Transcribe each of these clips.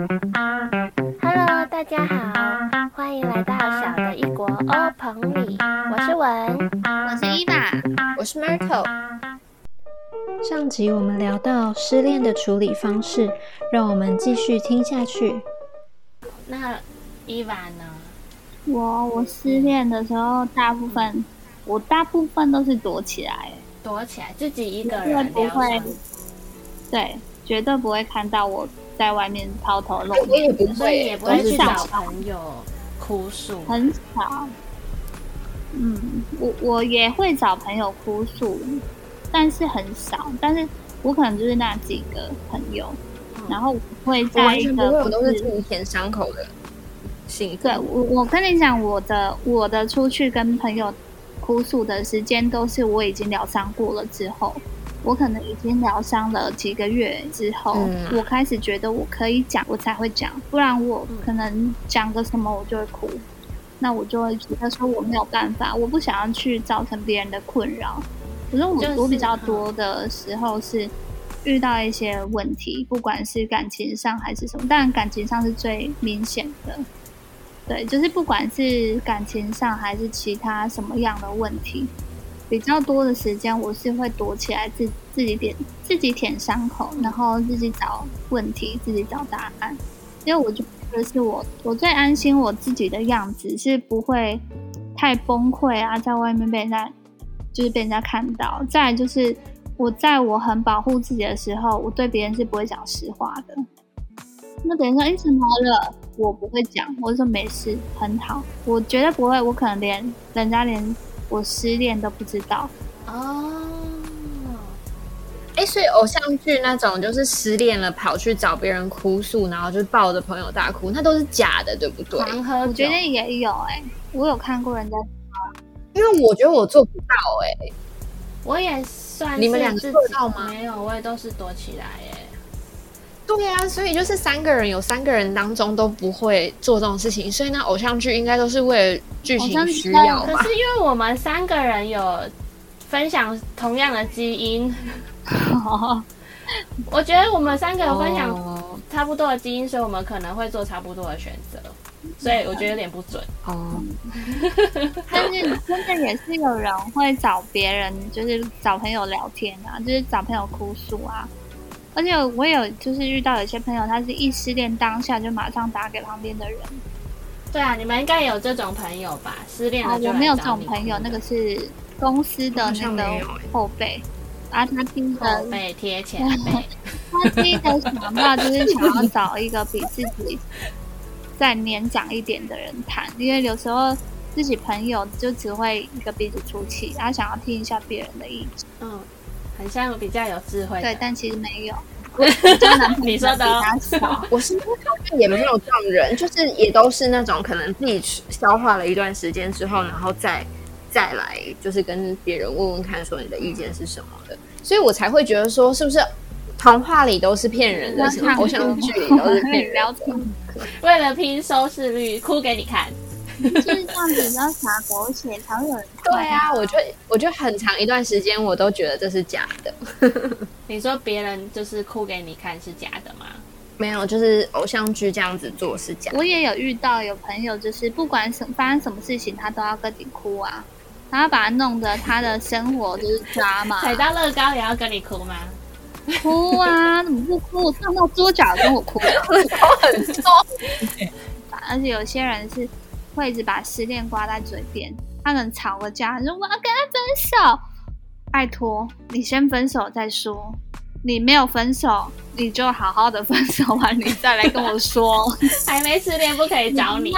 Hello，大家好，欢迎来到小的异国欧棚里，我是文，我是伊娃，我是 Myrtle。上集我们聊到失恋的处理方式，让我们继续听下去。那伊娃呢？我我失恋的时候，大部分我大部分都是躲起来，躲起来，自己一个人不会，对，绝对不会看到我在外面抛头露面，所以也不会去找朋友哭诉，很少。嗯，我我也会找朋友哭诉，但是很少。但是我可能就是那几个朋友，然后会在一个我都是自己舔伤口的。行对我，我跟你讲，我的我的出去跟朋友哭诉的时间，都是我已经疗伤过了之后，我可能已经疗伤了几个月之后，我开始觉得我可以讲，我才会讲，不然我可能讲个什么我就会哭，那我就会觉得说我没有办法，我不想要去造成别人的困扰。可是我我比较多的时候是遇到一些问题，不管是感情上还是什么，但感情上是最明显的。对，就是不管是感情上还是其他什么样的问题，比较多的时间我是会躲起来，自自己点自己舔伤口，然后自己找问题，自己找答案。因为我就觉得是我我最安心我自己的样子，是不会太崩溃啊，在外面被人家就是被人家看到。再就是我在我很保护自己的时候，我对别人是不会讲实话的。那等于说，哎，怎么了？我不会讲，我说没事，很好，我绝对不会，我可能连人家连我失恋都不知道哦。哎，所以偶像剧那种就是失恋了跑去找别人哭诉，然后就抱着朋友大哭，那都是假的，对不对？我觉得也有哎，我有看过人家，因为我觉得我做不到哎，我也算你们两个做到吗？没有，我也都是躲起来哎。对啊，所以就是三个人有三个人当中都不会做这种事情，所以那偶像剧应该都是为了剧情需要可是因为我们三个人有分享同样的基因，我觉得我们三个有分享差不多的基因，所以我们可能会做差不多的选择，所以我觉得有点不准哦。但是真的也是有人会找别人，就是找朋友聊天啊，就是找朋友哭诉啊。而且我有就是遇到有些朋友，他是一失恋当下就马上打给旁边的人。对啊，你们应该有这种朋友吧？失恋了我没有这种朋友，那个是公司的那个后辈，啊，他听的背贴钱 辈，他第一个想到就是想要找一个比自己再年长一点的人谈，因为有时候自己朋友就只会一个鼻子出气，他想要听一下别人的意见。嗯。很像比较有智慧，对，但其实没有。你说的，我是也没有这种人，就是也都是那种可能自己消化了一段时间之后，然后再再来，就是跟别人问问看，说你的意见是什么的，所以我才会觉得说，是不是童话里都是骗人的，偶像剧里都是骗人的，为了拼收视率，哭给你看。就是这样子，比较傻狗血才会有人。对啊，我觉得，我觉得很长一段时间，我都觉得这是假的。你说别人就是哭给你看是假的吗？没有，就是偶像剧这样子做是假。我也有遇到有朋友，就是不管什发生什么事情，他都要跟你哭啊，然后把他弄得他的生活就是抓嘛。踩到乐高也要跟你哭吗？哭啊，怎么不哭？我看到桌角跟我哭，很多。而且有些人是。会一直把失恋挂在嘴边，他可能吵个架，说我要跟他分手，拜托你先分手再说。你没有分手，你就好好的分手完，你再来跟我说。还没失恋不可以找你。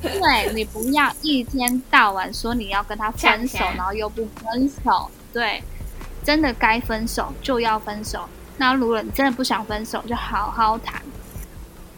对你不要一天到晚说你要跟他分手，然后又不分手。对，真的该分手就要分手。那如果你真的不想分手，就好好谈。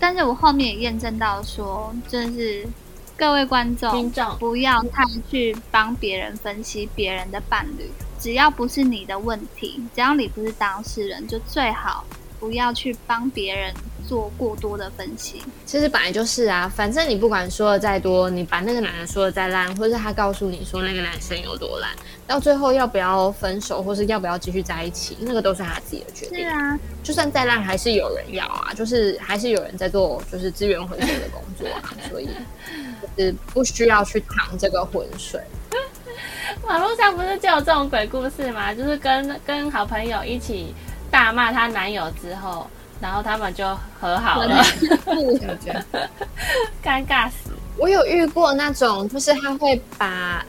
但是我后面也验证到说，真的是。各位观众，不要太去帮别人分析别人的伴侣，只要不是你的问题，只要你不是当事人，就最好不要去帮别人做过多的分析。其实本来就是啊，反正你不管说的再多，你把那个男人说的再烂，或者是他告诉你说那个男生有多烂，到最后要不要分手，或是要不要继续在一起，那个都是他自己的决定。是啊，就算再烂，还是有人要啊，就是还是有人在做就是资源回收的工作啊，所以就是不需要去淌这个浑水。网络上不是就有这种鬼故事吗？就是跟跟好朋友一起大骂她男友之后，然后他们就和好了，尴尬死。我有遇过那种，就是他会把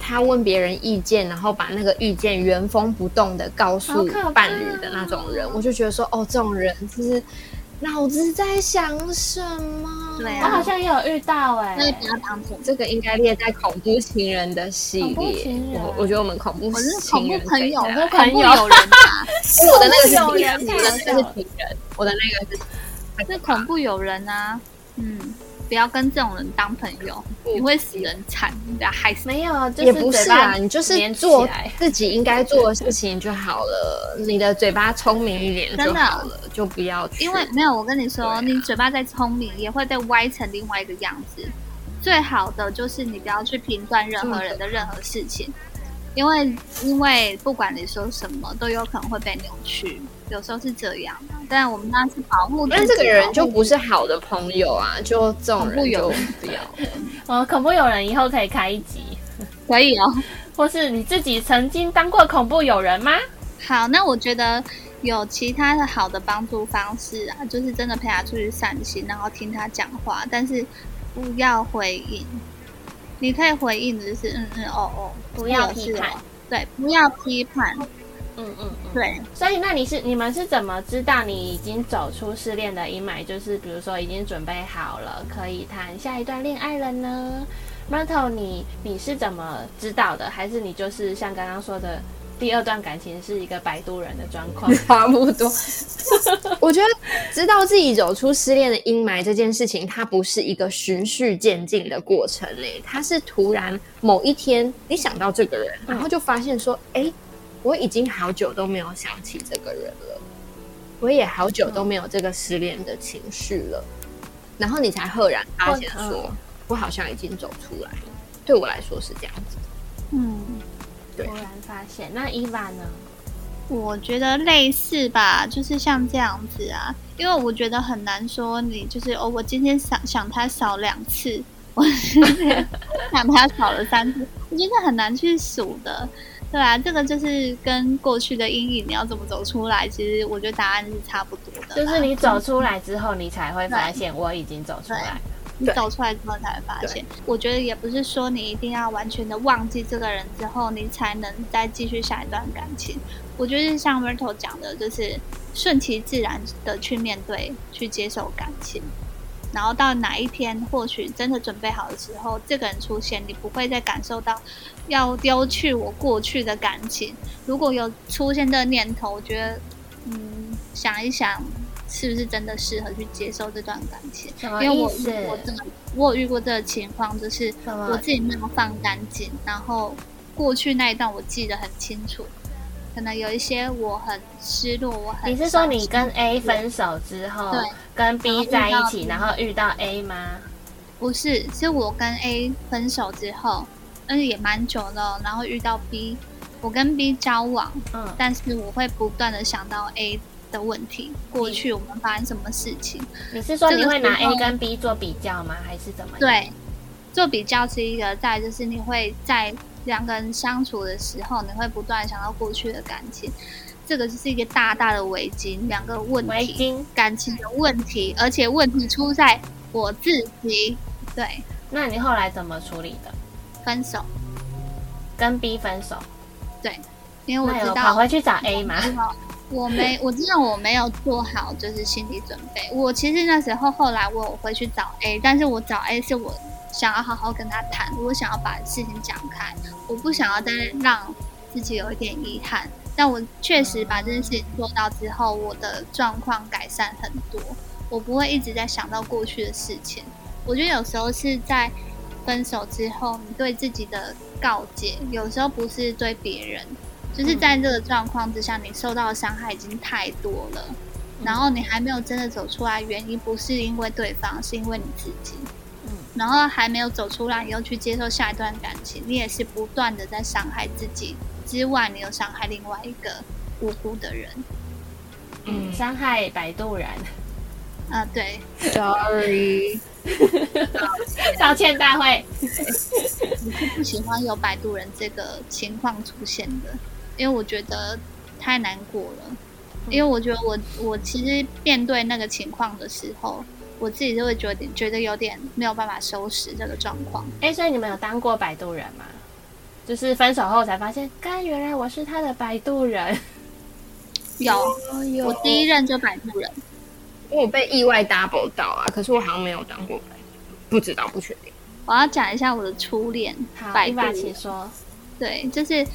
他问别人意见，然后把那个意见原封不动的告诉伴侣的那种人，我就觉得说，哦，这种人就是脑子在想什么？对我好像也有遇到哎、那不要当成这个应该列在恐怖情人的系列。我我觉得我们恐怖我是恐情人怖朋友，我是恐怖友人啊，我的那个是恐怖友人情人，我的那个是情人，我的那个是是恐怖友人啊。嗯，不要跟这种人当朋友，你会死人惨，你把他害死。没有，就也不是啊，你就是做自己应该做的事情就好了。你的嘴巴聪明一点就好了，就不要。因为没有，我跟你说，啊你嘴巴再聪明，也会被歪成另外一个样子。最好的就是你不要去评断任何人的任何事情，因为因为不管你说什么，都有可能会被扭曲，有时候是这样。但我们当然是保护自己，那这个人就不是是好的朋友啊，就这种人就不要。哦，恐怖友人以后可以开一集，可以哦。或是你自己曾经当过恐怖友人吗？好，那我觉得有其他的好的帮助方式啊，就是真的陪他出去散心，然后听他讲话，但是不要回应。你可以回应的就是嗯嗯哦哦，不要批判对，不要批判，嗯嗯嗯。对。所以，那你是你们是怎么知道你已经走出失恋的阴霾？就是比如说已经准备好了，可以谈下一段恋爱了呢？Myrtle，你你是怎么知道的？还是你就是像刚刚说的，第二段感情是一个摆渡人的状况？差不多。我觉得知道自己走出失恋的阴霾这件事情，它不是一个循序渐进的过程诶，它是突然某一天你想到这个人，然后就发现说，哎、我已经好久都没有想起这个人了，我也好久都没有这个失恋的情绪了，然后你才赫然发现说，我好像已经走出来了。对我来说是这样子。嗯，对突然发现，那伊娃呢？我觉得类似吧，就是像这样子啊，因为我觉得很难说你就是哦，我今天想想他少两次，我今天想他少了三次，我觉得很难去数的。对啊，这个就是跟过去的阴影，你要怎么走出来？其实我觉得答案是差不多的。就是你走出来之后，你才会发现我已经走出来了。你走出来之后才会发现。我觉得也不是说你一定要完全的忘记这个人之后，你才能再继续下一段感情。我觉得像 Myrtle 讲的，就是顺其自然的去面对、去接受感情。然后到哪一天，或许真的准备好的时候，这个人出现，你不会再感受到要丢去我过去的感情。如果有出现这个念头，我觉得，嗯，想一想，是不是真的适合去接受这段感情？因为我？我真的我有遇过这个情况，就是我自己没有放干净，然后过去那一段我记得很清楚，可能有一些我很失落，我很你是说你跟 A 分手之后对，跟 B 在一起，然然后遇到 A 吗？不是，是我跟 A 分手之后，但是也蛮久了，然后遇到 B，我跟 B 交往，嗯，但是我会不断的想到 A 的问题，过去我们发生什么事情，你是说你会拿 A 跟 B 做比较吗？还是怎么样？对，做比较是一个，在就是你会在两个人相处的时候，你会不断想到过去的感情，这个就是一个大大的围巾，两个问题，围巾。感情的问题，而且问题出在我自己，对，那你后来怎么处理的？分手，跟 B 分手？对，因为我知道跑回去找 A 吗？我没，我知道我没有做好，就是心理准备。我其实那时候后来我有回去找 A，但是我找 A 是我想要好好跟他谈，我想要把事情讲开，我不想要再让自己有一点遗憾。但我确实把这件事情做到之后，我的状况改善很多。我不会一直在想到过去的事情。我觉得有时候是在分手之后，你对自己的告诫，有时候不是对别人，就是在这个状况之下，你受到的伤害已经太多了，然后你还没有真的走出来，原因不是因为对方，是因为你自己。嗯然后还没有走出来，你又去接受下一段感情，你也是不断的在伤害自己之外，你有伤害另外一个无辜的人。嗯，伤害摆渡人，啊、对，Sorry，道歉大会。我是不喜欢有摆渡人这个情况出现的，因为我觉得太难过了。因为我觉得我我其实面对那个情况的时候，我自己就会觉得觉得有点没有办法收拾这个状况。哎、所以你们有当过摆渡人吗？就是分手后才发现，该原来我是他的摆渡人。有，有我第一任就摆渡人，因为我被意外 double 到啊，可是我好像没有当过摆渡，不知道，不确定。我要讲一下我的初恋好，摆渡请人。说，对，就是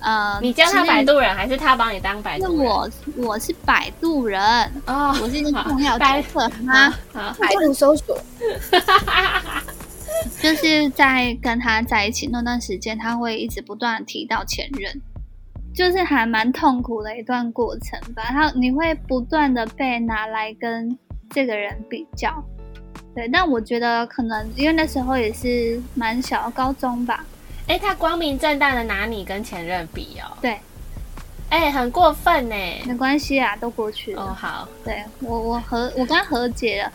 呃，你叫他摆渡人，还是他帮你当摆渡人？我我是摆渡人，哦，我是一个重要摆角色吗？好，百度搜索，就是在跟他在一起那段时间，他会一直不断提到前任，就是还蛮痛苦的一段过程吧。他你会不断的被拿来跟这个人比较，对。但我觉得可能因为那时候也是蛮小，高中吧，哎、他光明正大的拿你跟前任比哦，对，哎、很过分呢。没关系啊，都过去了。哦，好，对我我和我跟他和解了。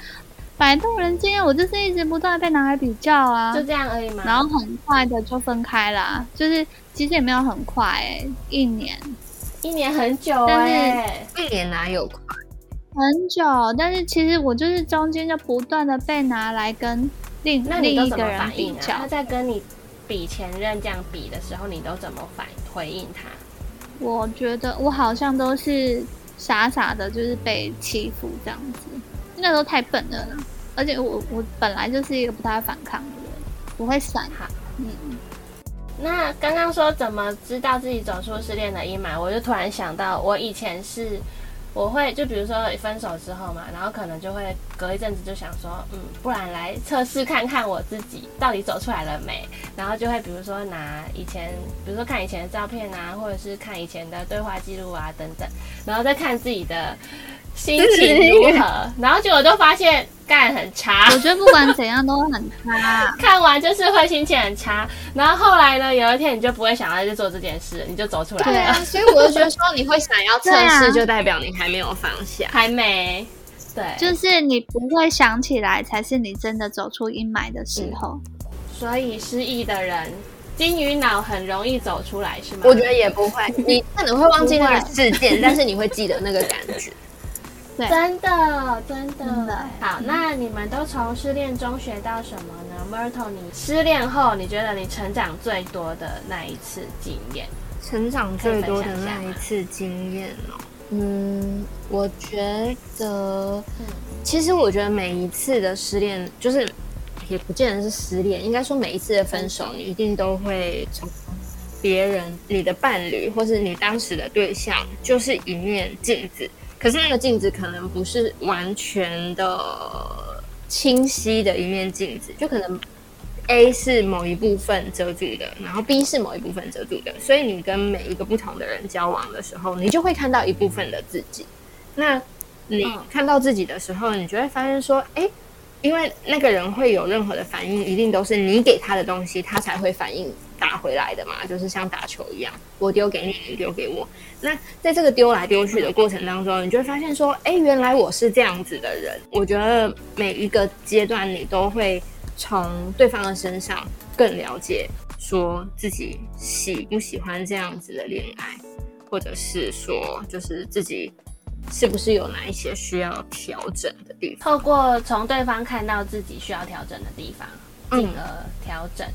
摆渡人今天我就是一直不断被拿来比较啊，就这样而已嘛？然后很快的就分开啦，就是其实也没有很快哎、一年一年很久但是哎、一年哪有快？很久，但是其实我就是中间就不断的被拿来跟另另一个人反应啊？比较他，在跟你比前任这样比的时候，你都怎么反回应他？我觉得我好像都是傻傻的，就是被欺负这样子，那时候太笨了啦，而且我我本来就是一个不太反抗的人，我会闪，哈，嗯，那刚刚说怎么知道自己走出失恋的阴霾，我就突然想到，我以前是我会就比如说分手之后嘛，然后可能就会隔一阵子就想说，嗯，不然来测试看看我自己到底走出来了没，然后就会比如说拿以前，比如说看以前的照片啊，或者是看以前的对话记录啊等等，然后再看自己的心情如何，然后结果都发现干很差。我觉得不管怎样都很差，看完就是会心情很差，然后后来呢，有一天你就不会想要去做这件事，你就走出来了。对啊，所以我就觉得说，你会想要测试，就代表你还没有放下。还没，对，就是你不会想起来，才是你真的走出阴霾的时候。所以失忆的人，金鱼脑很容易走出来，是吗？我觉得也不会，你可能会忘记那个事件，但是你会记得那个感觉。对，真的，真的，真的好，那你们都从失恋中学到什么呢？Myrtle，你失恋后，你觉得你成长最多的那一次经验？成长最多的那一次经验哦，嗯，我觉得，其实我觉得每一次的失恋，就是也不见得是失恋，应该说每一次的分手，你一定都会从别人、你的伴侣或是你当时的对象，就是一面镜子。可是那个镜子可能不是完全的清晰的一面镜子，就可能 A 是某一部分遮住的，然后 B 是某一部分遮住的，所以你跟每一个不同的人交往的时候，你就会看到一部分的自己。那你看到自己的时候，你就会发现说，哎，因为那个人会有任何的反应，一定都是你给他的东西，他才会反应打回来的嘛，就是像打球一样，我丢给你，你丢给我。那在这个丢来丢去的过程当中，你就会发现说，哎，原来我是这样子的人。我觉得每一个阶段，你都会从对方的身上更了解，说自己喜不喜欢这样子的恋爱，或者是说，就是自己是不是有哪一些需要调整的地方。透过从对方看到自己需要调整的地方，嗯进而调整。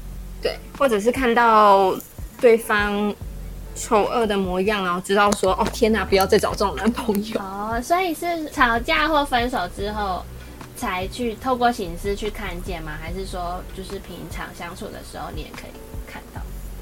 对，或者是看到对方丑恶的模样，然后知道说，哦天哪，不要再找这种男朋友。哦，所以是吵架或分手之后才去透过形式去看见吗？还是说就是平常相处的时候你也可以看到？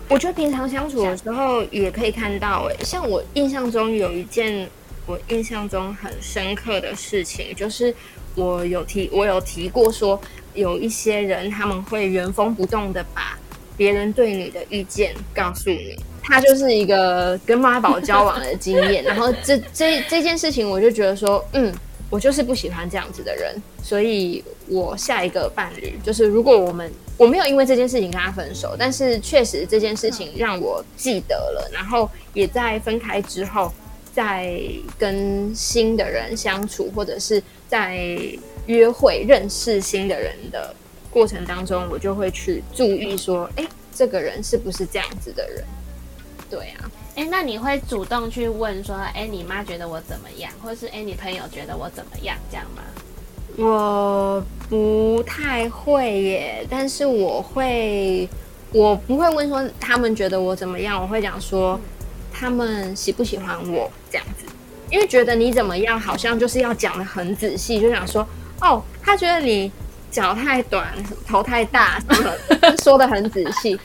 我觉得平常相处的时候也可以看到、欸，像我印象中有一件我印象中很深刻的事情，就是我有提我有提过说，有一些人他们会原封不动的把别人对你的意见告诉你，他就是一个跟妈宝交往的经验，然后这 这这件事情，我就觉得说，嗯，我就是不喜欢这样子的人，所以我下一个伴侣就是，如果我们我没有因为这件事情跟他分手，但是确实这件事情让我记得了，然后也在分开之后，在跟新的人相处，或者是在约会认识新的人的过程当中，我就会去注意说，哎，这个人是不是这样子的人？对啊，哎，那你会主动去问说，哎，你妈觉得我怎么样，或者是哎，你朋友觉得我怎么样，这样吗？我不太会耶，但是我会，我不会问说他们觉得我怎么样，我会讲说他们喜不喜欢我这样子，因为觉得你怎么样，好像就是要讲的很仔细，就想说，哦，他觉得你脚太短，头太大，什么说的很仔细。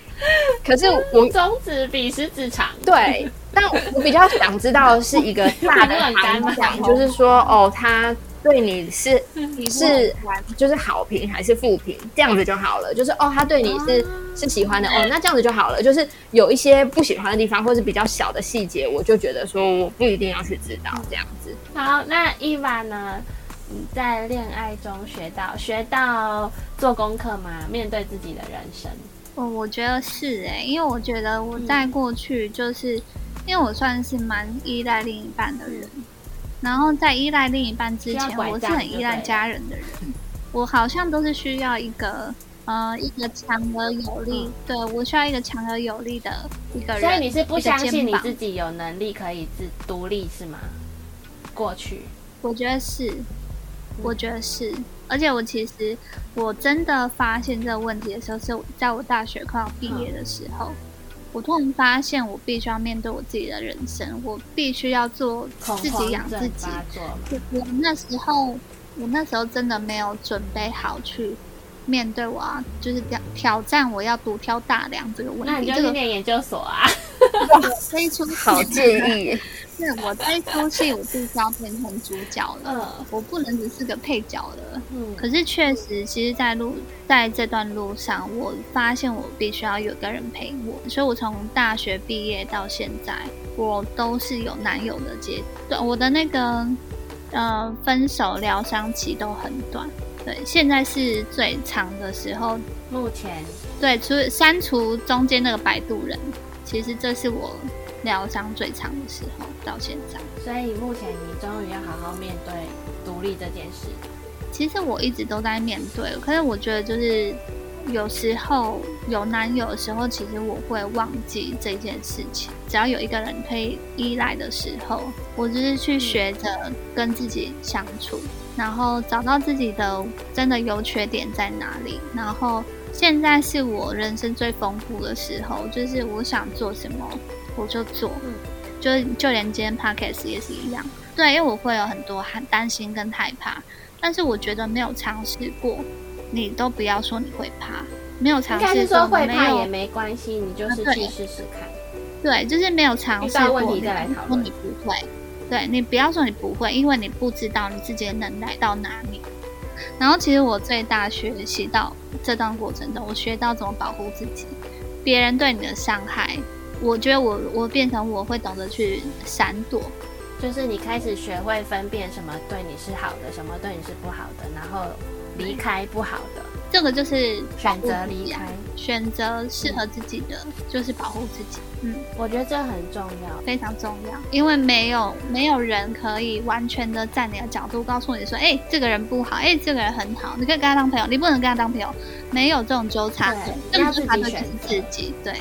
可是我 中指比食指长，对，但我比较想知道的是一个大的 方向，就是说，哦，他对你是 是就是好评还是负评，这样子就好了。就是哦，他对你是是喜欢的，哦，那这样子就好了。就是有一些不喜欢的地方，或是比较小的细节，我就觉得说我不一定要去知道这样子。好，那伊娃呢？你在恋爱中学到学到做功课吗？面对自己的人生。哦，我觉得是哎，因为我觉得我在过去就是，因为我算是蛮依赖另一半的人，然后在依赖另一半之前，我是很依赖家人的人，我好像都是需要一个呃一个强而有力，对我需要一个强而有力的一个人。所以你是不相信你自己有能力可以自独立是吗？过去，我觉得是，我觉得是。而且我其实我真的发现这个问题的时候，是在我大学快要毕业的时候，我突然发现我必须要面对我自己的人生，我必须要做自己养自己。我那时候，我那时候真的没有准备好去面对我啊，就是挑挑战我要独挑大梁这个问题。那你就去念研究所啊？这一出好建议。是我这一出戏，我必须要变成主角了，我不能只是个配角了。嗯，可是确实，其实，在路在这段路上，我发现我必须要有个人陪我，所以我从大学毕业到现在，我都是有男友的阶段。我的那个呃分手疗伤期都很短，对，现在是最长的时候。目前对，除删除中间那个摆渡人，其实这是我。疗伤最长的时候到现在，所以目前你终于要好好面对独立这件事。其实我一直都在面对，可是我觉得就是有时候有男友的时候，其实我会忘记这件事情。只要有一个人可以依赖的时候，我就是去学着跟自己相处，然后找到自己的真的优缺点在哪里。然后现在是我人生最丰富的时候，就是我想做什么。我就做，就就连今天 podcast 也是一样，对，因为我会有很多很担心跟害怕，但是我觉得没有尝试过，你都不要说你会怕，没有尝试说会怕也没关系，你就是去试试看，对，就是没有尝试过，问题再来讨论。你不会，对你不要说你不会，因为你不知道你自己的能耐到哪里。然后其实我最大学习到这段过程中，我学到怎么保护自己，别人对你的伤害。我觉得我我变成我会懂得去闪躲，就是你开始学会分辨什么对你是好的，什么对你是不好的，然后离开不好的。这个就是选择离开，选择适合自己的，就是保护自己。嗯，我觉得这很重要，非常重要，因为没有没有人可以完全的站你的角度告诉你说，哎，这个人不好，哎，这个人很好，你可以跟他当朋友，你不能跟他当朋友，没有这种纠缠，要自己选自己，对。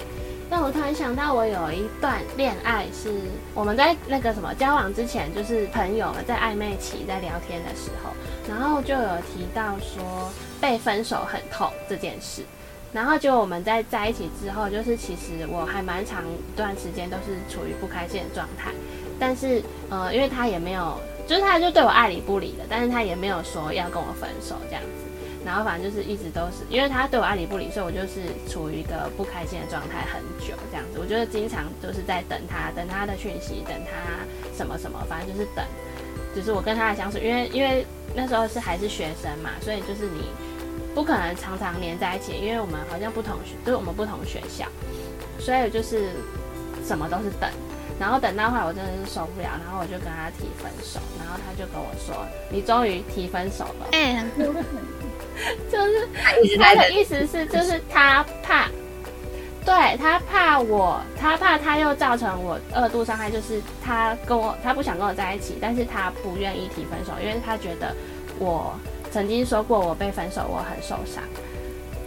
但我突然想到，我有一段恋爱是我们在那个什么交往之前，就是朋友在暧昧期在聊天的时候，然后就有提到说被分手很痛这件事。然后就我们在在一起之后，就是其实我还蛮长一段时间都是处于不开心的状态。但是呃，因为他也没有，就是他就对我爱理不理的，但是他也没有说要跟我分手这样子。然后反正就是一直都是，因为他对我爱理不理，所以我就是处于一个不开心的状态很久这样子。我觉得经常就是在等他，等他的讯息，等他什么什么，反正就是等，就是我跟他的相处，因为因为那时候是还是学生嘛，所以就是你不可能常常黏在一起，因为我们好像不同学，就是我们不同学校，所以就是什么都是等，然后等到后来我真的是受不了，然后我就跟他提分手，然后他就跟我说：“你终于提分手了。哎、就是他的意思是，就是他怕，对他怕我，他怕他又造成我二度伤害，就是他跟我，他不想跟我在一起，但是他不愿意提分手，因为他觉得我曾经说过我被分手，我很受伤，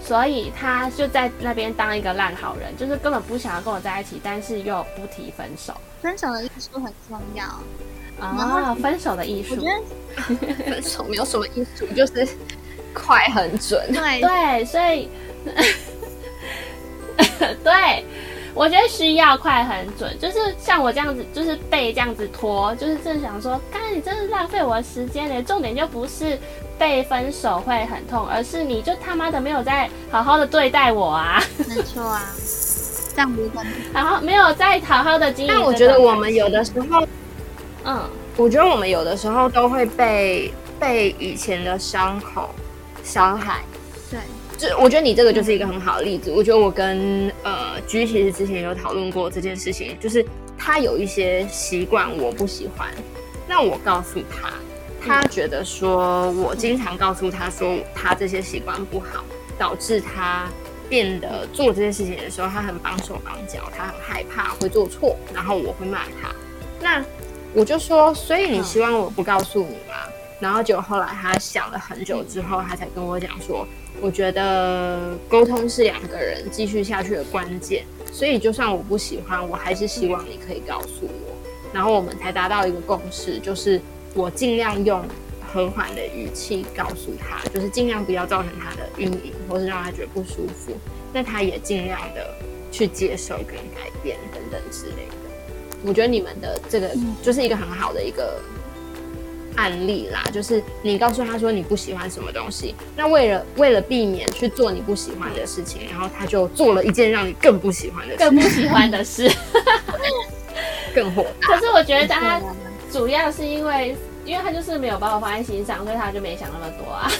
所以他就在那边当一个烂好人，就是根本不想要跟我在一起，但是又不提分手。分手的艺术很重要，啊，分手的艺术我觉，得。分手没有什么艺术，就是快很准。对对，所以，对，我觉得需要快很准，就是像我这样子，就是被这样子拖，就是正想说，刚才你真是浪费我的时间嘞。重点就不是被分手会很痛，而是你就他妈的没有在好好的对待我啊，没错啊，这样不公平。然后没有在好好的经营。但我觉得我们有的，时候，嗯，我觉得我们有的时候都会被被以前的伤口伤害。对，就我觉得你这个就是一个很好的例子。我觉得我跟呃居其实之前有讨论过这件事情，就是他有一些习惯我不喜欢，那我告诉他，他觉得说我经常告诉他说他这些习惯不好，导致他变得做这件事情的时候，他很绑手绑脚，他很害怕会做错，然后我会骂他。那我就说，所以你希望我不告诉你吗？然后结果后来他想了很久之后，他才跟我讲说，我觉得沟通是两个人继续下去的关键，所以就算我不喜欢，我还是希望你可以告诉我。然后我们才达到一个共识，就是我尽量用和缓的语气告诉他，就是尽量不要造成他的阴影，或是让他觉得不舒服。那他也尽量的去接受跟改变等等之类的。我觉得你们的这个就是一个很好的一个案例啦，就是你告诉他说你不喜欢什么东西，那为了为了避免去做你不喜欢的事情，然后他就做了一件让你更不喜欢的事，更不喜欢的事，更火大。可是我觉得他主要是因为，因为他就是没有把我放在心上，所以他就没想那么多啊。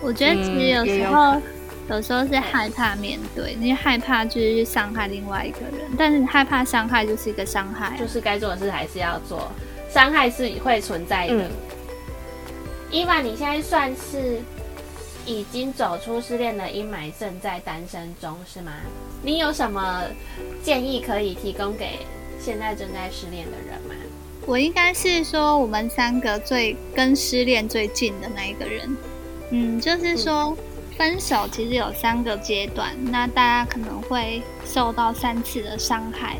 我觉得其实有时候，有时候是害怕面对，你害怕就是去伤害另外一个人，但是你害怕伤害就是一个伤害啊、就是该做的事还是要做，伤害是会存在的。嗯伊娃，你现在算是已经走出失恋的阴霾，正在单身中是吗？你有什么建议可以提供给现在正在失恋的人吗？我应该是说我们三个最跟失恋最近的那一个人。嗯，就是说分手其实有三个阶段，那大家可能会受到三次的伤害。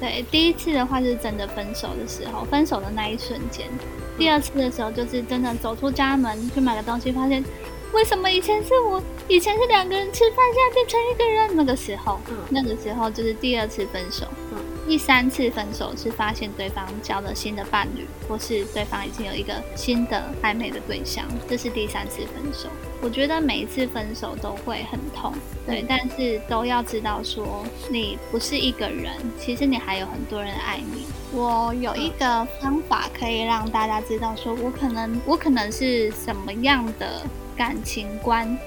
对，第一次的话是真的分手的时候，分手的那一瞬间；第二次的时候就是真的走出家门去买个东西，发现为什么以前是我，以前是两个人吃饭，现在变成一个人，那个时候，那个时候就是第二次分手。嗯第三次分手是发现对方交了新的伴侣，或是对方已经有一个新的暧昧的对象，这是第三次分手。我觉得每一次分手都会很痛，对，但是都要知道说你不是一个人，其实你还有很多人爱你。我有一个方法可以让大家知道，说我可能我可能是什么样的感情观，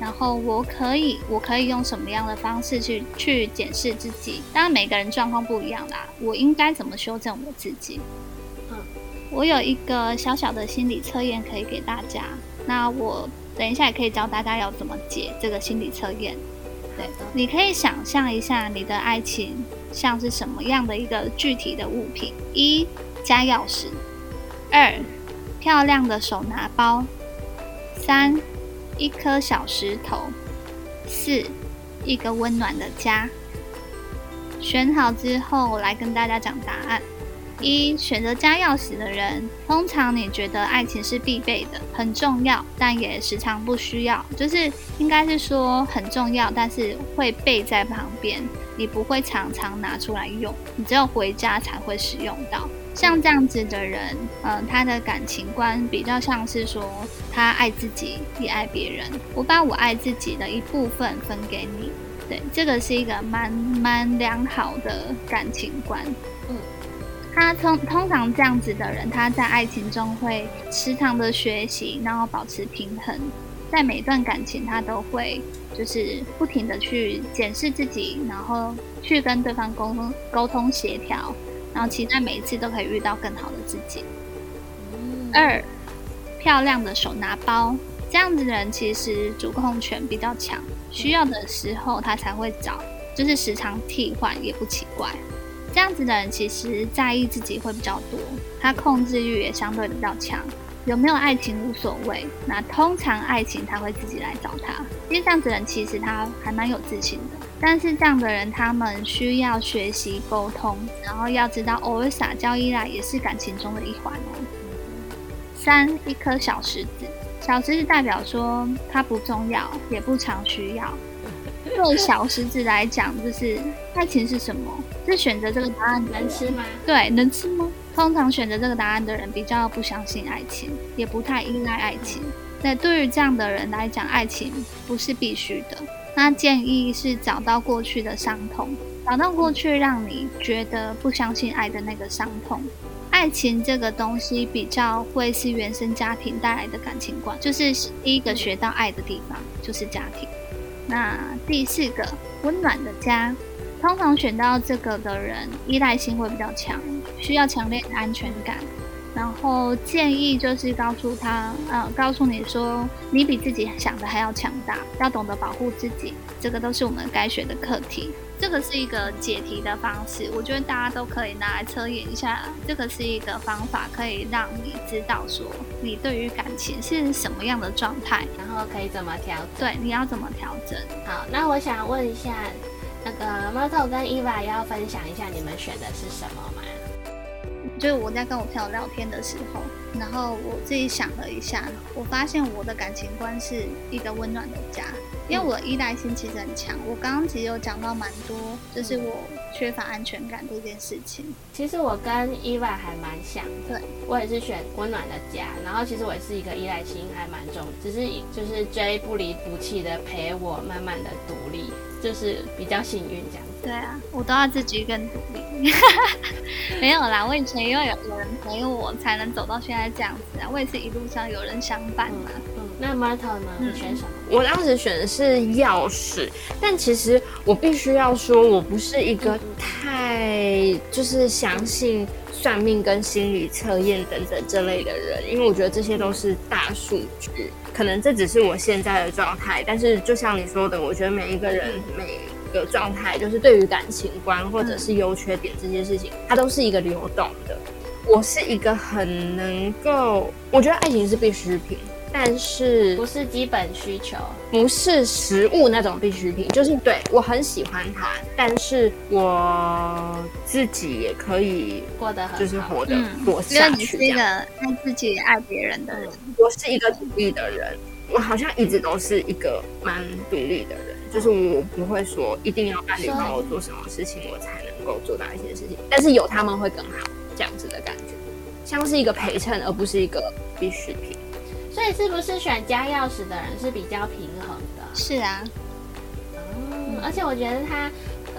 然后我可以我可以用什么样的方式去去检视自己。当然每个人状况不一样啦，我应该怎么修正我自己？嗯，我有一个小小的心理测验可以给大家，那我等一下也可以教大家要怎么解这个心理测验。对，你可以想象一下你的爱情像是什么样的一个具体的物品：一家钥匙，二漂亮的手拿包，三一颗小石头，四一个温暖的家。选好之后，来跟大家讲答案。一选择加钥匙的人，通常你觉得爱情是必备的，很重要，但也时常不需要。就是应该是说很重要，但是会备在旁边，你不会常常拿出来用，你只有回家才会使用到。像这样子的人，嗯、他的感情观比较像是说，他爱自己也爱别人。我把我爱自己的一部分分给你，对，这个是一个蛮蛮良好的感情观。嗯，他通通常这样子的人，他在爱情中会时常的学习，然后保持平衡。在每段感情，他都会就是不停的去检视自己，然后去跟对方沟通沟通协调，然后期待每一次都可以遇到更好的自己。二，漂亮的手拿包，这样子的人其实主控权比较强，需要的时候他才会找，就是时常替换也不奇怪。这样子的人其实在意自己会比较多，他控制欲也相对比较强。有没有爱情无所谓，那通常爱情他会自己来找他。因为这样子的人其实他还蛮有自信的，但是这样的人他们需要学习沟通，然后要知道偶尔撒娇依赖也是感情中的一环哦。三一颗小石子，小石子代表说它不重要，也不常需要。对小石子来讲，就是爱情是什么？是选择这个答案能吃吗？对，能吃吗？通常选择这个答案的人比较不相信爱情，也不太依赖爱情。那对于这样的人来讲，爱情不是必须的。那建议是找到过去的伤痛，找到过去让你觉得不相信爱的那个伤痛。爱情这个东西比较会是原生家庭带来的感情观，就是第一个学到爱的地方就是家庭。那第四个温暖的家，通常选到这个的人依赖性会比较强，需要强烈的安全感。然后建议就是告诉他，呃，告诉你说，你比自己想的还要强大，要懂得保护自己，这个都是我们该学的课题。这个是一个解题的方式，我觉得大家都可以拿来测验一下。这个是一个方法，可以让你知道说你对于感情是什么样的状态，然后可以怎么调整。对，你要怎么调整？好，那我想问一下，那个 Marto 跟 Eva 要分享一下你们选的是什么吗？就是我在跟我朋友聊天的时候，然后我自己想了一下，我发现我的感情观是一个温暖的家，因为我的依赖性其实很强。我刚刚其实有讲到蛮多，就是我缺乏安全感这件事情。其实我跟 Eva 还蛮像，对我也是选温暖的家，然后其实我也是一个依赖性还蛮重，只是就是追不离不弃的陪我慢慢的独立，就是比较幸运这样。对啊，我都要自己更独立。没有啦，我以前因为有有人陪我，才能走到现在这样子啊。我也是一路上有人相伴嘛。嗯，那 Marta 呢？你选什么？我当时选的是钥匙，但其实我必须要说，我不是一个太就是相信算命跟心理测验等等这类的人，因为我觉得这些都是大数据，可能这只是我现在的状态。但是就像你说的，我觉得每一个人每个状态，就是对于感情观或者是优缺点这些事情，它都是一个流动的。我是一个很能够，我觉得爱情是必需品，但是不是基本需求，不是食物那种必需品，就是对我很喜欢它，但是我自己也可以过得很就是活得因为下去这你是一个。爱自己、爱别人的人。我是一个独立的人，我好像一直都是一个蛮独立的人，就是我不会说一定要伴侣帮我做什么事情，我才能够做到一些事情，但是有他们会更好，这样子的感觉，像是一个陪衬，而不是一个必需品。所以是不是选加钥匙的人是比较平衡的？是啊，嗯，而且我觉得他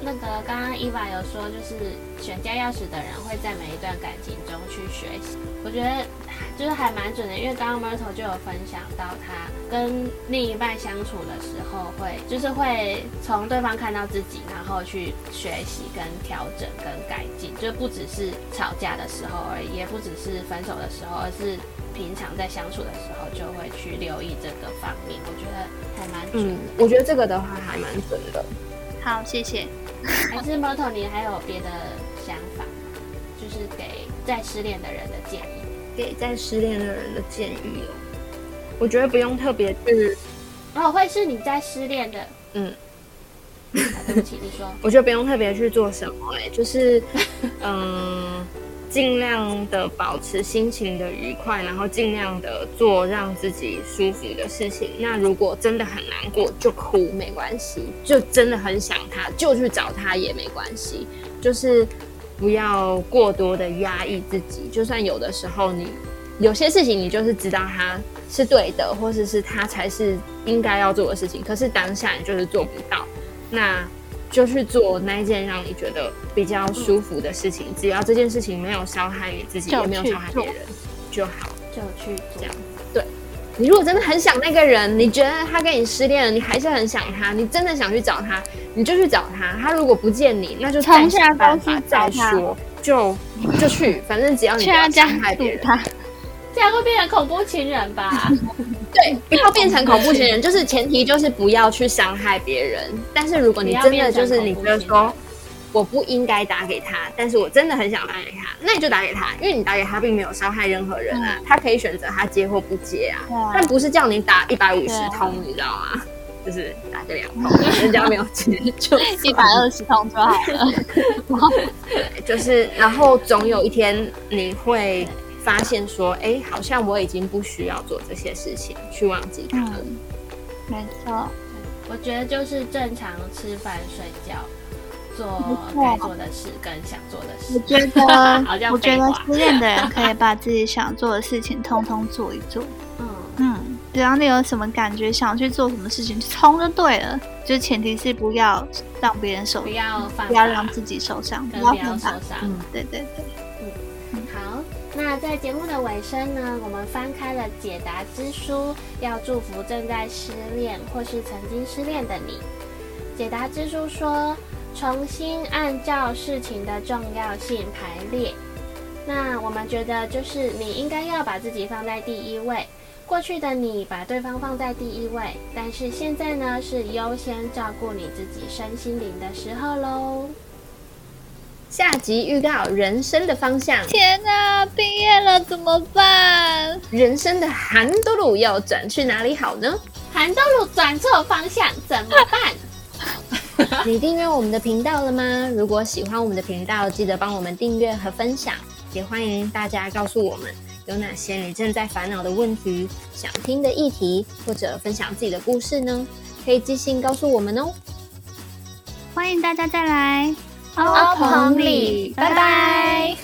那个刚刚伊娃有说，就是选家钥匙的人会在每一段感情中去学习。我觉得就是还蛮准的，因为刚刚 Myrtle 就有分享到他跟另一半相处的时候会，就是会从对方看到自己，然后去学习跟调整跟改进，就不只是吵架的时候而已，也不只是分手的时候，而是平常在相处的时候就会去留意这个方面。我觉得还蛮准嗯的。，我觉得这个的话还蛮准的。好，谢谢。还是 Moto，你还有别的想法吗？就是给在失恋的人的建议。给在失恋的人的建议哦，我觉得不用特别去，哦，会是你在失恋的？嗯，啊对不起，你说。我觉得不用特别去做什么、哎，就是 嗯，尽量的保持心情的愉快，然后尽量的做让自己舒服的事情。那如果真的很难过，就哭没关系；就真的很想他，就去找他也没关系。就是不要过多的压抑自己，就算有的时候你有些事情你就是知道他是对的，或者是他才是应该要做的事情，可是当下你就是做不到，那就去做那一件让你觉得比较舒服的事情，只要这件事情没有伤害你自己，也没有伤害别人就好。就去做这样对。你如果真的很想那个人，你觉得他跟你失恋了，你还是很想他，你真的想去找他，你就去找他。他如果不见你，那就再从下想办法都去再说，就就去，反正只要你不要伤害别人。这样会变成恐怖情人吧？对，不要变成恐怖情人，就是前提就是不要去伤害别人。但是如果你真的就是你觉得说我不应该打给他，但是我真的很想打给他，那你就打给他，因为你打给他并没有伤害任何人啊，他可以选择他接或不接啊啊，但不是叫你打一百五十通，你知道吗？就是打这两通，人家没有接就一百二十通就好了。就是，然后总有一天你会发现说，哎，好像我已经不需要做这些事情，去忘记他了。嗯，没错，我觉得就是正常吃饭、睡觉，做该做的事跟想做的事我事。觉 好得，我觉得失恋的人可以把自己想做的事情通通做一做。嗯，嗯，只要你有什么感觉，想去做什么事情，就冲就对了。就前提是不要让别人受不，要不要让自己受伤，不要受。伤。嗯对对对，好，那在节目的尾声呢，我们翻开了解答之书，要祝福正在失恋或是曾经失恋的你。解答之书说，重新按照事情的重要性排列。那我们觉得，就是你应该要把自己放在第一位。过去的你把对方放在第一位，但是现在呢，是优先照顾你自己身心灵的时候喽。下集预告：人生的方向，天哪，毕业了怎么办？人生的韩都路要转去哪里好呢？韩东路转错方向怎么办？你订阅我们的频道了吗？如果喜欢我们的频道，记得帮我们订阅和分享，也欢迎大家告诉我们有哪些你正在烦恼的问题、想听的议题，或者分享自己的故事呢？可以寄信告诉我们哦。欢迎大家再来欧鹏里，拜拜。